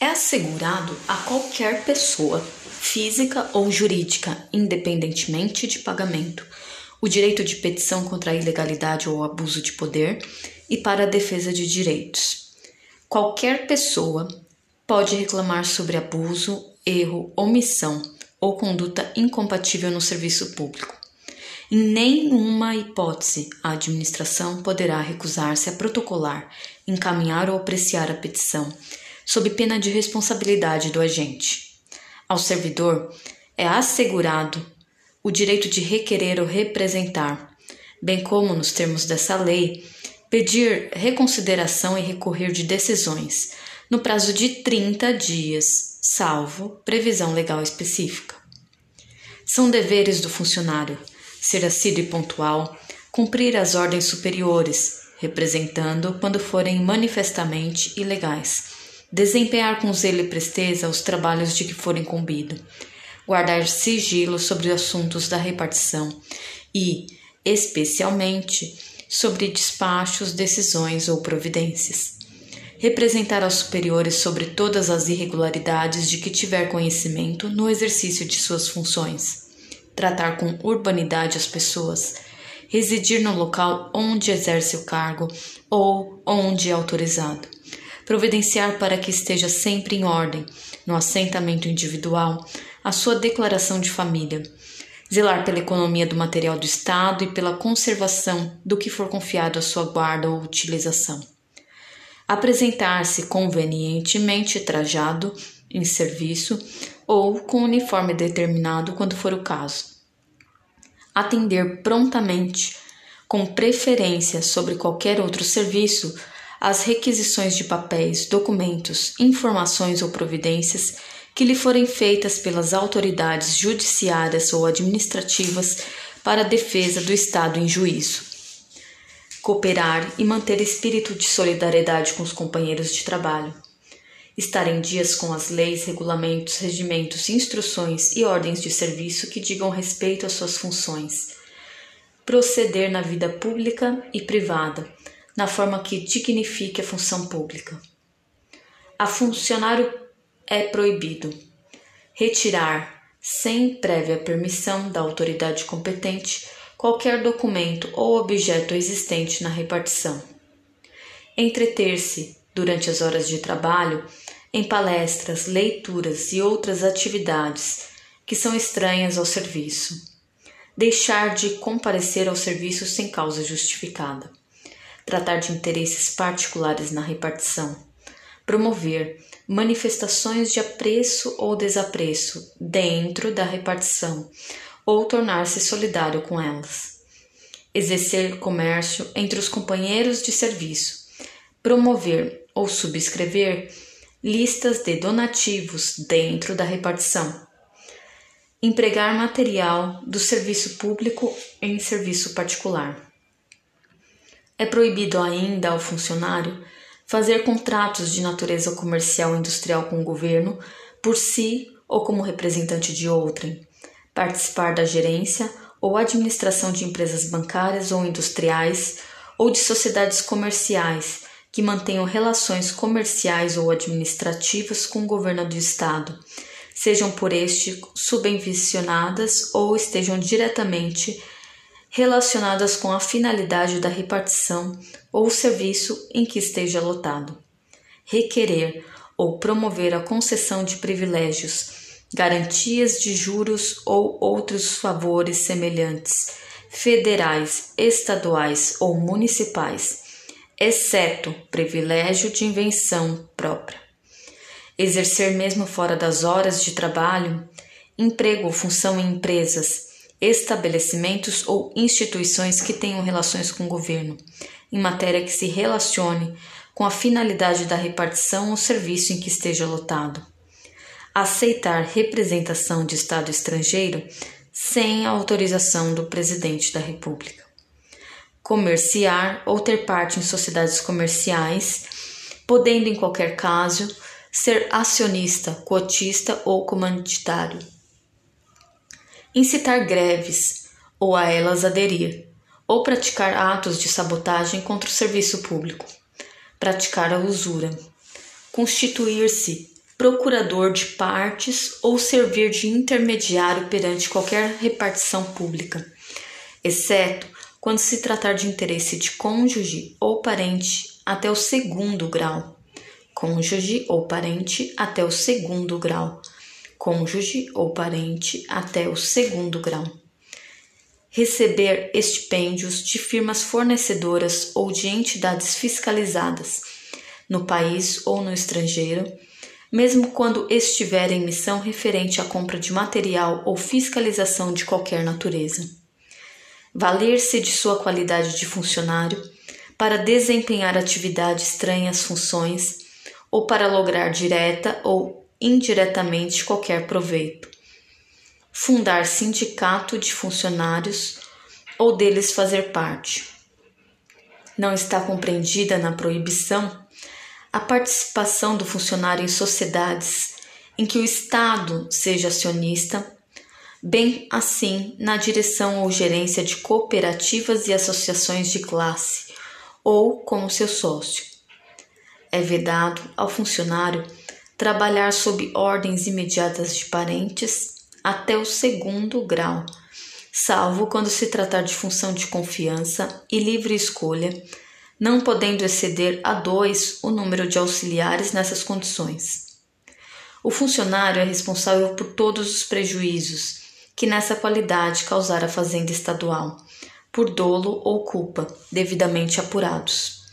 É assegurado a qualquer pessoa, física ou jurídica, independentemente de pagamento, o direito de petição contra a ilegalidade ou abuso de poder e para a defesa de direitos. Qualquer pessoa pode reclamar sobre abuso, erro, omissão ou conduta incompatível no serviço público. Em nenhuma hipótese a administração poderá recusar-se a protocolar, encaminhar ou apreciar a petição sob pena de responsabilidade do agente. Ao servidor é assegurado o direito de requerer ou representar, bem como, nos termos dessa lei, pedir reconsideração e recorrer de decisões, no prazo de 30 dias, salvo previsão legal específica. São deveres do funcionário ser assíduo e pontual, cumprir as ordens superiores, representando quando forem manifestamente ilegais desempenhar com zelo e presteza os trabalhos de que for incumbido, guardar sigilo sobre assuntos da repartição e, especialmente, sobre despachos, decisões ou providências. Representar aos superiores sobre todas as irregularidades de que tiver conhecimento no exercício de suas funções. Tratar com urbanidade as pessoas. Residir no local onde exerce o cargo ou onde é autorizado providenciar para que esteja sempre em ordem, no assentamento individual, a sua declaração de família, zelar pela economia do material do Estado e pela conservação do que for confiado à sua guarda ou utilização. Apresentar-se convenientemente trajado em serviço ou com uniforme determinado quando for o caso. Atender prontamente, com preferência sobre qualquer outro serviço, as requisições de papéis, documentos, informações ou providências que lhe forem feitas pelas autoridades judiciárias ou administrativas para a defesa do Estado em juízo. Cooperar e manter espírito de solidariedade com os companheiros de trabalho. Estar em dias com as leis, regulamentos, regimentos, instruções e ordens de serviço que digam respeito às suas funções. Proceder na vida pública e privada na forma que dignifique a função pública. A funcionário é proibido retirar, sem prévia permissão da autoridade competente, qualquer documento ou objeto existente na repartição. Entreter-se, durante as horas de trabalho, em palestras, leituras e outras atividades que são estranhas ao serviço. Deixar de comparecer ao serviço sem causa justificada tratar de interesses particulares na repartição, promover manifestações de apreço ou desapreço dentro da repartição ou tornar-se solidário com elas, exercer comércio entre os companheiros de serviço, promover ou subscrever listas de donativos dentro da repartição, empregar material do serviço público em serviço particular é proibido ainda ao funcionário fazer contratos de natureza comercial ou industrial com o governo por si ou como representante de outrem, participar da gerência ou administração de empresas bancárias ou industriais ou de sociedades comerciais que mantenham relações comerciais ou administrativas com o governo do Estado, sejam por este subvencionadas ou estejam diretamente relacionadas com a finalidade da repartição ou serviço em que esteja lotado. Requerer ou promover a concessão de privilégios, garantias de juros ou outros favores semelhantes, federais, estaduais ou municipais, exceto privilégio de invenção própria. Exercer mesmo fora das horas de trabalho, emprego ou função em empresas, estabelecimentos ou instituições que tenham relações com o governo, em matéria que se relacione com a finalidade da repartição ou serviço em que esteja lotado. Aceitar representação de Estado estrangeiro sem autorização do Presidente da República. Comerciar ou ter parte em sociedades comerciais, podendo, em qualquer caso, ser acionista, cotista ou comanditário incitar greves ou a elas aderir, ou praticar atos de sabotagem contra o serviço público, praticar a usura, constituir-se procurador de partes ou servir de intermediário perante qualquer repartição pública, exceto quando se tratar de interesse de cônjuge ou parente até o segundo grau. Cônjuge ou parente até o segundo grau. Cônjuge ou parente até o segundo grau. Receber estipêndios de firmas fornecedoras ou de entidades fiscalizadas, no país ou no estrangeiro mesmo quando estiver em missão referente à compra de material ou fiscalização de qualquer natureza. Valer-se de sua qualidade de funcionário para desempenhar atividade estranha às funções ou para lograr direta ou indiretamente qualquer proveito. Fundar sindicato de funcionários ou deles fazer parte. Não está compreendida na proibição a participação do funcionário em sociedades em que o Estado seja acionista, bem assim na direção ou gerência de cooperativas e associações de classe, ou como seu sócio. É vedado ao funcionário trabalhar sob ordens imediatas de parentes até o segundo grau, salvo quando se tratar de função de confiança e livre escolha não podendo exceder a dois o número de auxiliares nessas condições. O funcionário é responsável por todos os prejuízos que nessa qualidade causar a fazenda estadual, por dolo ou culpa, devidamente apurados.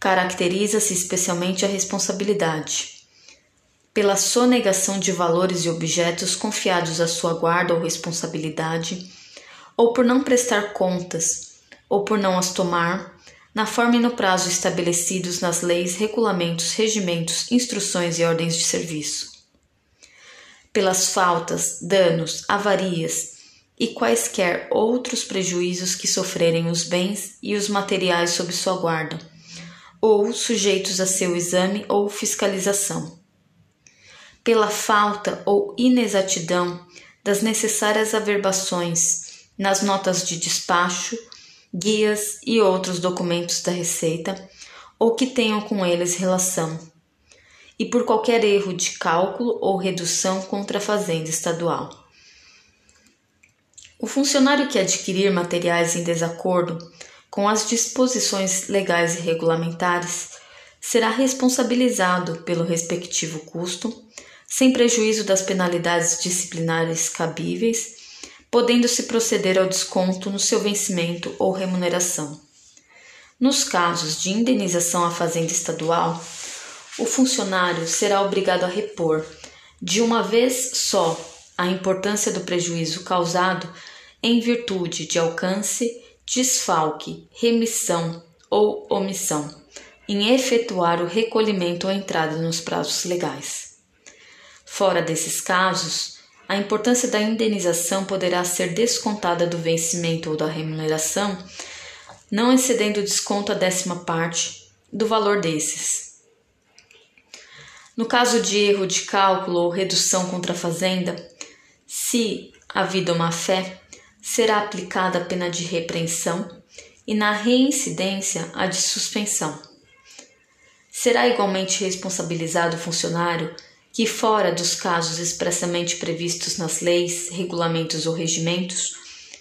Caracteriza-se especialmente a responsabilidade pela sonegação de valores e objetos confiados à sua guarda ou responsabilidade, ou por não prestar contas, ou por não as tomar, na forma e no prazo estabelecidos nas leis, regulamentos, regimentos, instruções e ordens de serviço. Pelas faltas, danos, avarias e quaisquer outros prejuízos que sofrerem os bens e os materiais sob sua guarda, ou sujeitos a seu exame ou fiscalização. Pela falta ou inexatidão das necessárias averbações nas notas de despacho guias e outros documentos da Receita ou que tenham com eles relação, e por qualquer erro de cálculo ou redução contra a Fazenda Estadual. O funcionário que adquirir materiais em desacordo com as disposições legais e regulamentares será responsabilizado pelo respectivo custo, sem prejuízo das penalidades disciplinares cabíveis podendo-se proceder ao desconto no seu vencimento ou remuneração. Nos casos de indenização à fazenda estadual, o funcionário será obrigado a repor, de uma vez só, a importância do prejuízo causado em virtude de alcance, desfalque, remissão ou omissão, em efetuar o recolhimento ou entrada nos prazos legais. Fora desses casos, a importância da indenização poderá ser descontada do vencimento ou da remuneração, não excedendo o desconto a décima parte do valor desses. No caso de erro de cálculo ou redução contra a fazenda, se havido má fé, será aplicada a pena de repreensão e na reincidência a de suspensão. Será igualmente responsabilizado o funcionário que, fora dos casos expressamente previstos nas leis, regulamentos ou regimentos,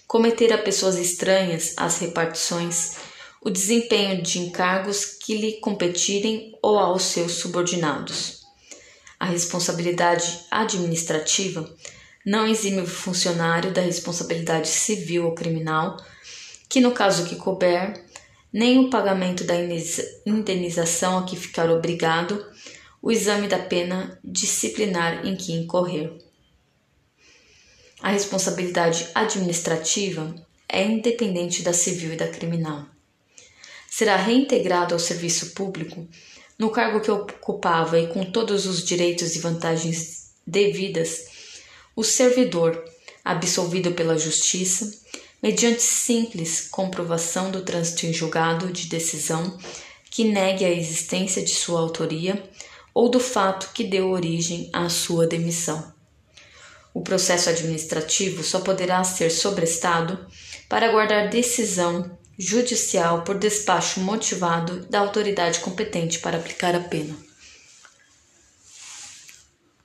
cometer a pessoas estranhas às repartições o desempenho de encargos que lhe competirem ou aos seus subordinados. A responsabilidade administrativa não exime o funcionário da responsabilidade civil ou criminal, que, no caso que couber, nem o pagamento da indenização a que ficar obrigado o exame da pena disciplinar em que incorrer. A responsabilidade administrativa é independente da civil e da criminal. Será reintegrado ao serviço público no cargo que ocupava e com todos os direitos e vantagens devidas o servidor absolvido pela Justiça, mediante simples comprovação do trânsito em julgado de decisão que negue a existência de sua autoria ou do fato que deu origem à sua demissão. O processo administrativo só poderá ser sobrestado para aguardar decisão judicial por despacho motivado da autoridade competente para aplicar a pena.